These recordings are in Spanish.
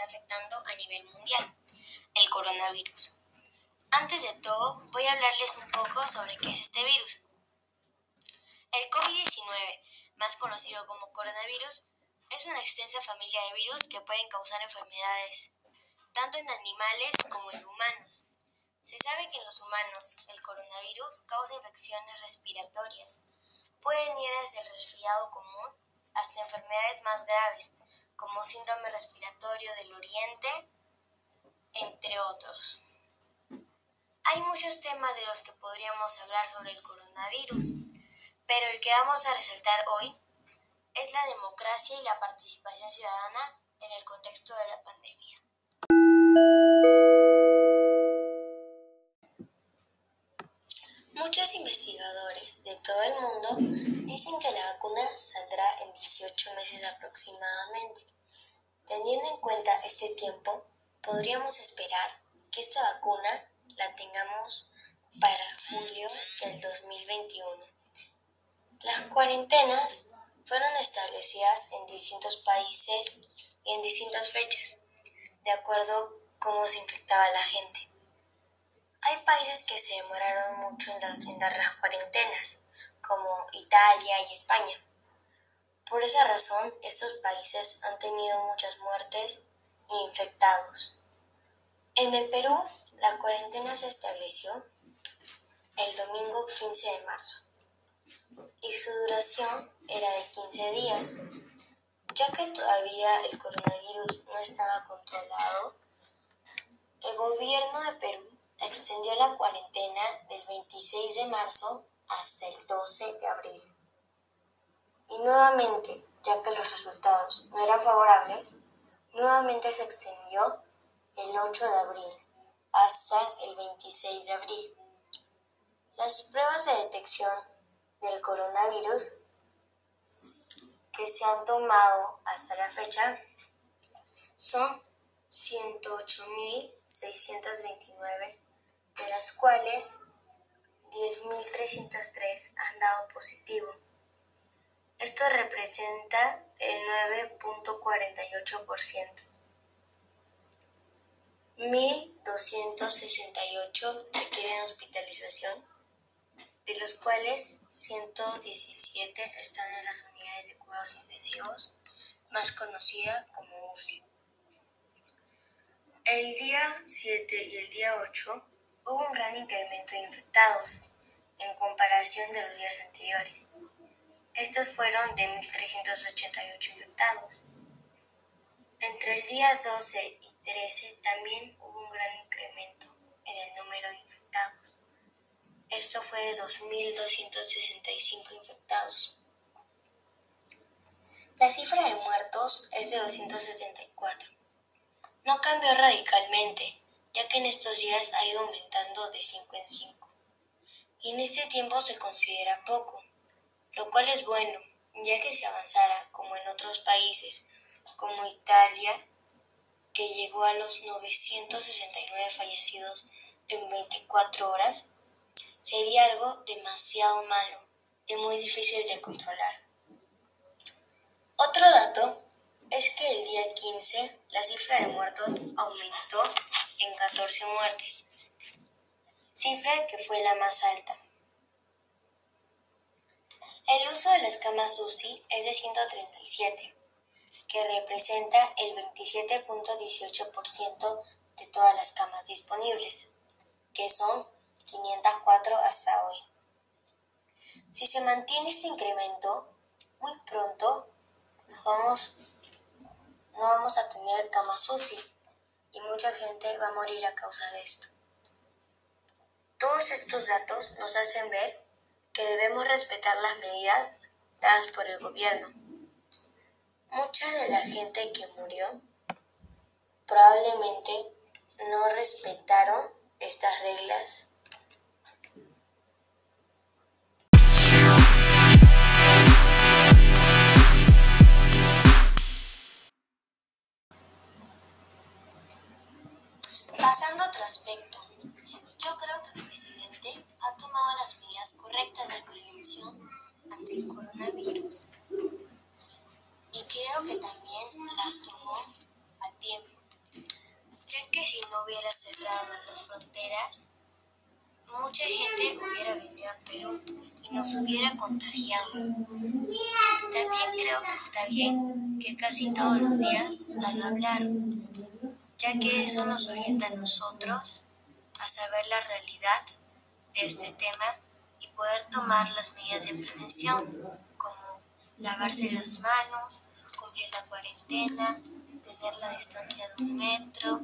afectando a nivel mundial, el coronavirus. Antes de todo, voy a hablarles un poco sobre qué es este virus. El COVID-19, más conocido como coronavirus, es una extensa familia de virus que pueden causar enfermedades, tanto en animales como en humanos. Se sabe que en los humanos el coronavirus causa infecciones respiratorias. Pueden ir desde el resfriado común hasta enfermedades más graves, como síndrome respiratorio del oriente, entre otros. Hay muchos temas de los que podríamos hablar sobre el coronavirus, pero el que vamos a resaltar hoy es la democracia y la participación ciudadana en el contexto de la pandemia. Muchos investigadores de todo el mundo dicen que la vacuna saldrá en 18 meses aproximadamente. Teniendo en cuenta este tiempo, podríamos esperar que esta vacuna la tengamos para julio del 2021. Las cuarentenas fueron establecidas en distintos países y en distintas fechas, de acuerdo a cómo se infectaba la gente. Hay países que se demoraron mucho en, dar las cuarentenas, como Italia y España. Por esa razón, estos países han tenido muchas muertes e infectados. En el Perú, la cuarentena se estableció el domingo 15 de marzo y su duración era de 15 días, ya que todavía el coronavirus no estaba controlado. El gobierno de Perú extendió la cuarentena del 26 de marzo hasta el 12 de abril. Y nuevamente, ya que los resultados no eran favorables, nuevamente se extendió el 8 de abril hasta el 26 de abril. Las pruebas de detección del coronavirus que se han tomado hasta la fecha son 108.629 de las cuales 10.303 han dado positivo. Esto representa el 9.48%. 1.268 requieren hospitalización, de los cuales 117 están en las unidades de cuidados intensivos, más conocida como UCI. El día 7 y el día 8 hubo un gran incremento de infectados en comparación de los días anteriores. Estos fueron de 1.388 infectados. Entre el día 12 y 13 también hubo un gran incremento en el número de infectados. Esto fue de 2.265 infectados. La cifra de muertos es de 274. No cambió radicalmente, ya que en estos días ha ido aumentando de 5 en 5. Y en este tiempo se considera poco, lo cual es bueno, ya que si avanzara como en otros países, como Italia, que llegó a los 969 fallecidos en 24 horas, sería algo demasiado malo y muy difícil de controlar. Otro dato es que el día 15 la cifra de muertos aumentó en 14 muertes, cifra que fue la más alta. El uso de las camas UCI es de 137, que representa el 27.18% de todas las camas disponibles, que son 504 hasta hoy. Si se mantiene este incremento, muy pronto vamos, no vamos a tener camas UCI y mucha gente va a morir a causa de esto. Todos estos datos nos hacen ver que debemos respetar las medidas dadas por el gobierno. Mucha de la gente que murió probablemente no respetaron estas reglas Pasando a otro aspecto, yo creo que el presidente ha tomado las medidas correctas de prevención ante el coronavirus. Y creo que también las tomó a tiempo. Creo que si no hubiera cerrado las fronteras, mucha gente hubiera venido a Perú y nos hubiera contagiado. También creo que está bien que casi todos los días salga a hablar ya que eso nos orienta a nosotros a saber la realidad de este tema y poder tomar las medidas de prevención, como lavarse las manos, cumplir la cuarentena, tener la distancia de un metro,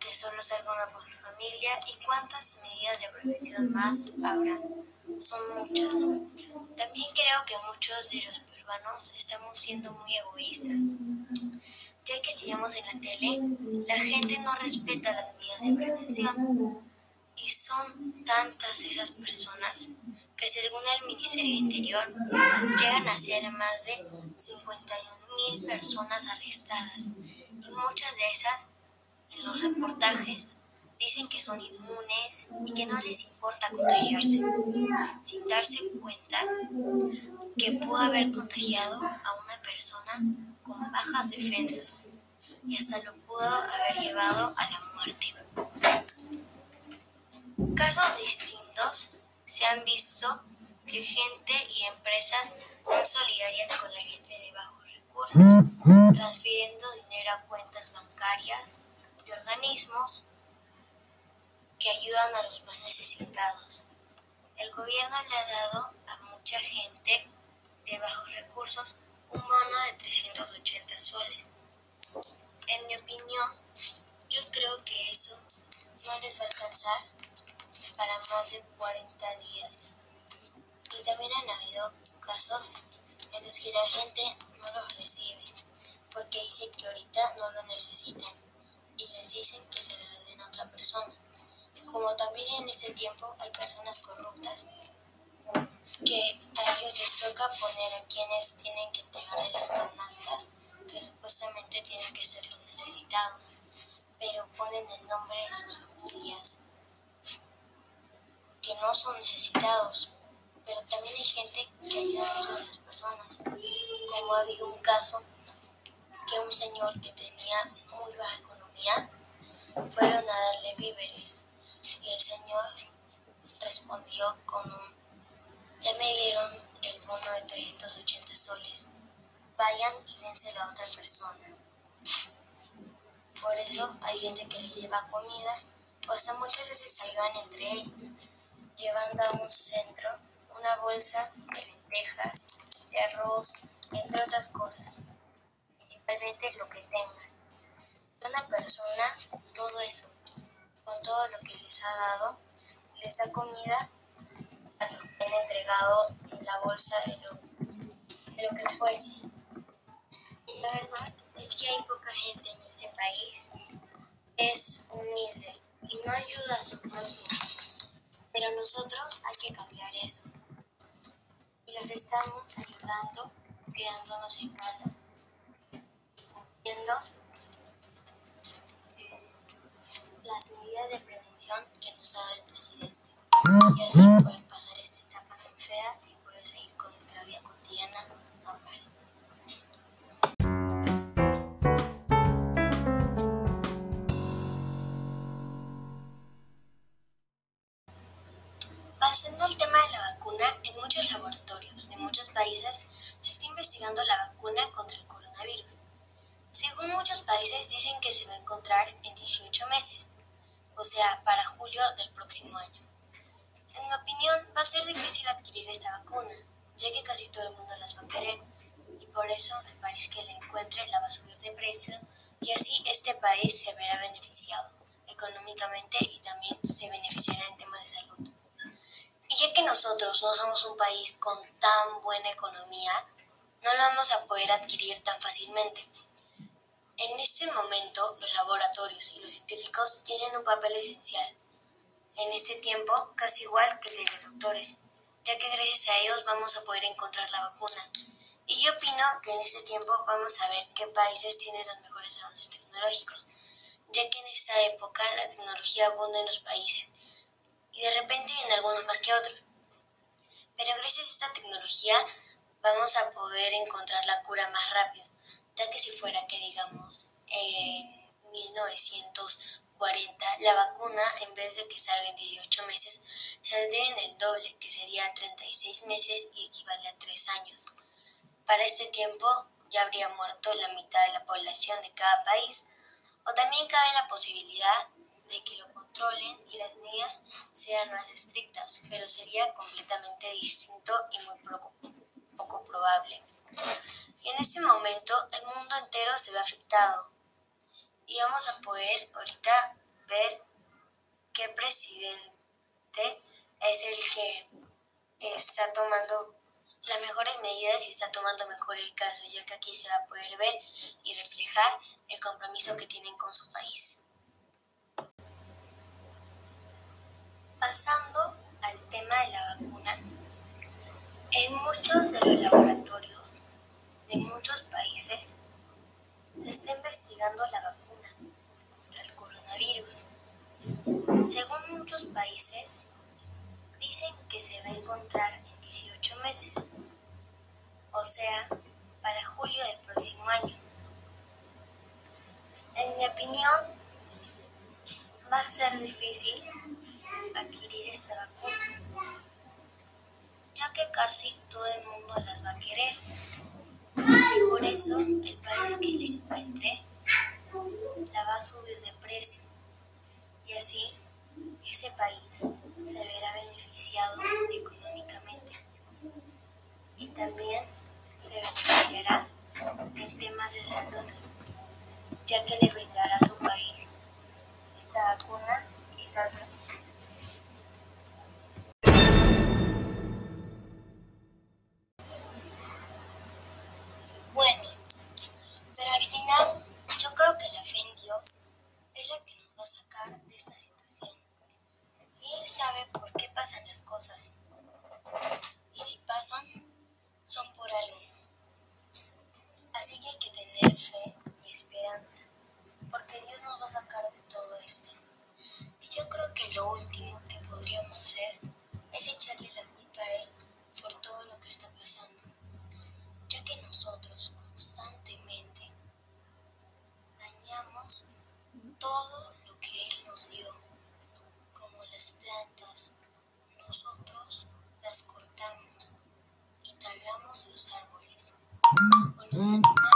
que solo salga una por familia y cuántas medidas de prevención más habrán. Son muchas. También creo que muchos de los peruanos estamos siendo muy egoístas, ya que si en la tele, la gente no respeta las medidas de prevención. Y son tantas esas personas que según el Ministerio de Interior llegan a ser más de 51 mil personas arrestadas y muchas de esas en los reportajes dicen que son inmunes y que no les importa contagiarse, sin darse cuenta que pudo haber contagiado a una persona con bajas defensas y hasta lo pudo haber llevado a la muerte. Casos distintos se han visto que gente y empresas son solidarias con la gente de bajos recursos, transfiriendo dinero a cuentas bancarias de organismos que ayudan a los más necesitados. El gobierno le ha dado a mucha gente de bajos recursos un bono de 380 soles. En mi opinión, yo creo que eso no les va a alcanzar para más de 40 días. Y también han habido casos en los que la gente no lo recibe porque dice que ahorita no lo necesitan y les dicen que se lo den a otra persona. Como también en ese tiempo hay personas corruptas que a ellos les toca poner a quienes tienen que entregarle las canastas que supuestamente tienen que ser los necesitados, pero ponen el nombre de sus familias que no son necesitados, pero también hay gente que ayuda a otras personas, como ha habido un caso que un señor que tenía muy baja economía fueron a darle víveres y el señor respondió con un me dieron el bono de 380 soles vayan y dénselo a otra persona por eso hay gente que les lleva comida o hasta muchas veces ayudan entre ellos llevando a un centro una bolsa de lentejas, de arroz, entre otras cosas, principalmente lo que tengan. Una persona, todo eso, con todo lo que les ha dado, les da comida a los que han entregado la bolsa de lo, de lo que fuese. Y la verdad es que hay poca gente en este país es humilde y no ayuda a su prójimo. Pero nosotros hay que cambiar eso. Y los estamos ayudando quedándonos en casa cumpliendo eh, las medidas de prevención que nos ha dado el presidente. Y así poder difícil adquirir esta vacuna, ya que casi todo el mundo las va a querer, y por eso el país que la encuentre la va a subir de precio, y así este país se verá beneficiado económicamente y también se beneficiará en temas de salud. Y ya que nosotros no somos un país con tan buena economía, no lo vamos a poder adquirir tan fácilmente. En este momento, los laboratorios y los científicos tienen un papel esencial. En este tiempo, casi igual que el de los doctores, ya que gracias a ellos vamos a poder encontrar la vacuna. Y yo opino que en este tiempo vamos a ver qué países tienen los mejores avances tecnológicos, ya que en esta época la tecnología abunda en los países y de repente en algunos más que otros. Pero gracias a esta tecnología vamos a poder encontrar la cura más rápido, ya que si fuera que digamos en 40, la vacuna, en vez de que salga en 18 meses, saldría en el doble, que sería 36 meses y equivale a 3 años. Para este tiempo ya habría muerto la mitad de la población de cada país, o también cabe la posibilidad de que lo controlen y las medidas sean más estrictas, pero sería completamente distinto y muy poco, poco probable. Y en este momento el mundo entero se ve afectado y vamos a poder ahorita ver qué presidente es el que está tomando las mejores medidas y está tomando mejor el caso, ya que aquí se va a poder ver y reflejar el compromiso que tienen con su país. Pasando al tema de la vacuna, en muchos de los laboratorios de muchos países se está investigando la vacuna contra el coronavirus. Según muchos países, dicen que se va a encontrar en 18 meses, o sea, para julio del próximo año. En mi opinión, va a ser difícil adquirir esta vacuna, ya que casi todo el mundo las va a querer. Y por eso el país que la encuentre la va a subir de precio. Y así ese país se verá beneficiado económicamente. Y también se beneficiará en temas de salud, ya que le brindará a su país esta vacuna y esperanza, porque Dios nos va a sacar de todo esto. Y yo creo que lo último que podríamos hacer es echarle la culpa a Él por todo lo que está pasando, ya que nosotros constantemente dañamos todo lo que Él nos dio, como las plantas, nosotros las cortamos y talamos los árboles o los mm. animales.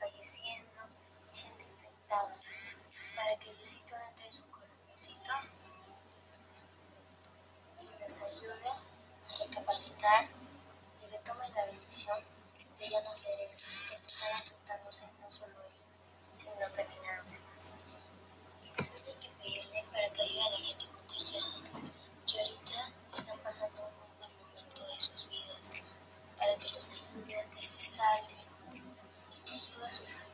falleciendo y siendo infectada. Para que Diosito entre en sus corazoncitos y nos ayude a recapacitar y que tomen la decisión de ya no hacer eso, que están afectándose no solo ellos, sino también a los demás. Y también hay que pedirle para que ayude a la gente contagiada, que ahorita están pasando un mal momento de sus vidas, para que los ayude a que se y que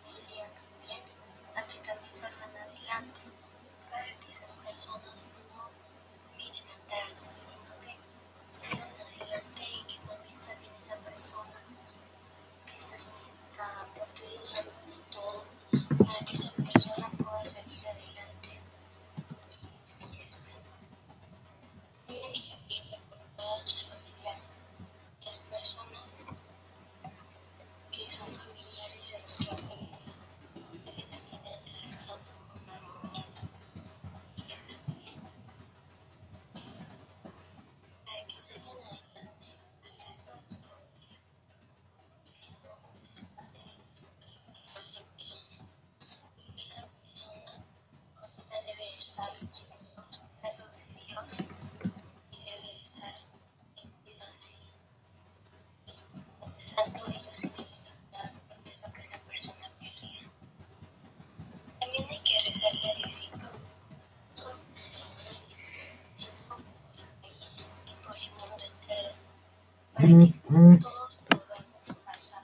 todos podamos pasar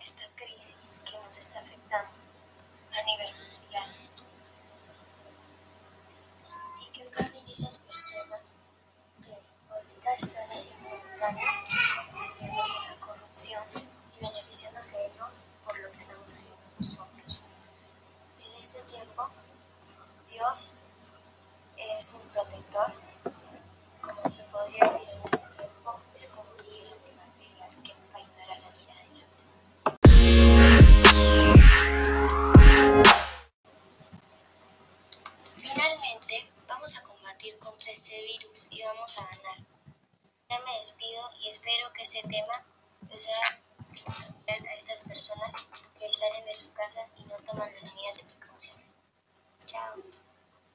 esta crisis que nos está afectando a nivel mundial. Y que acaben esas personas que ahorita están haciendo daño, siguiendo con la corrupción y beneficiándose ellos por lo que estamos haciendo nosotros. En este tiempo, Dios es un protector,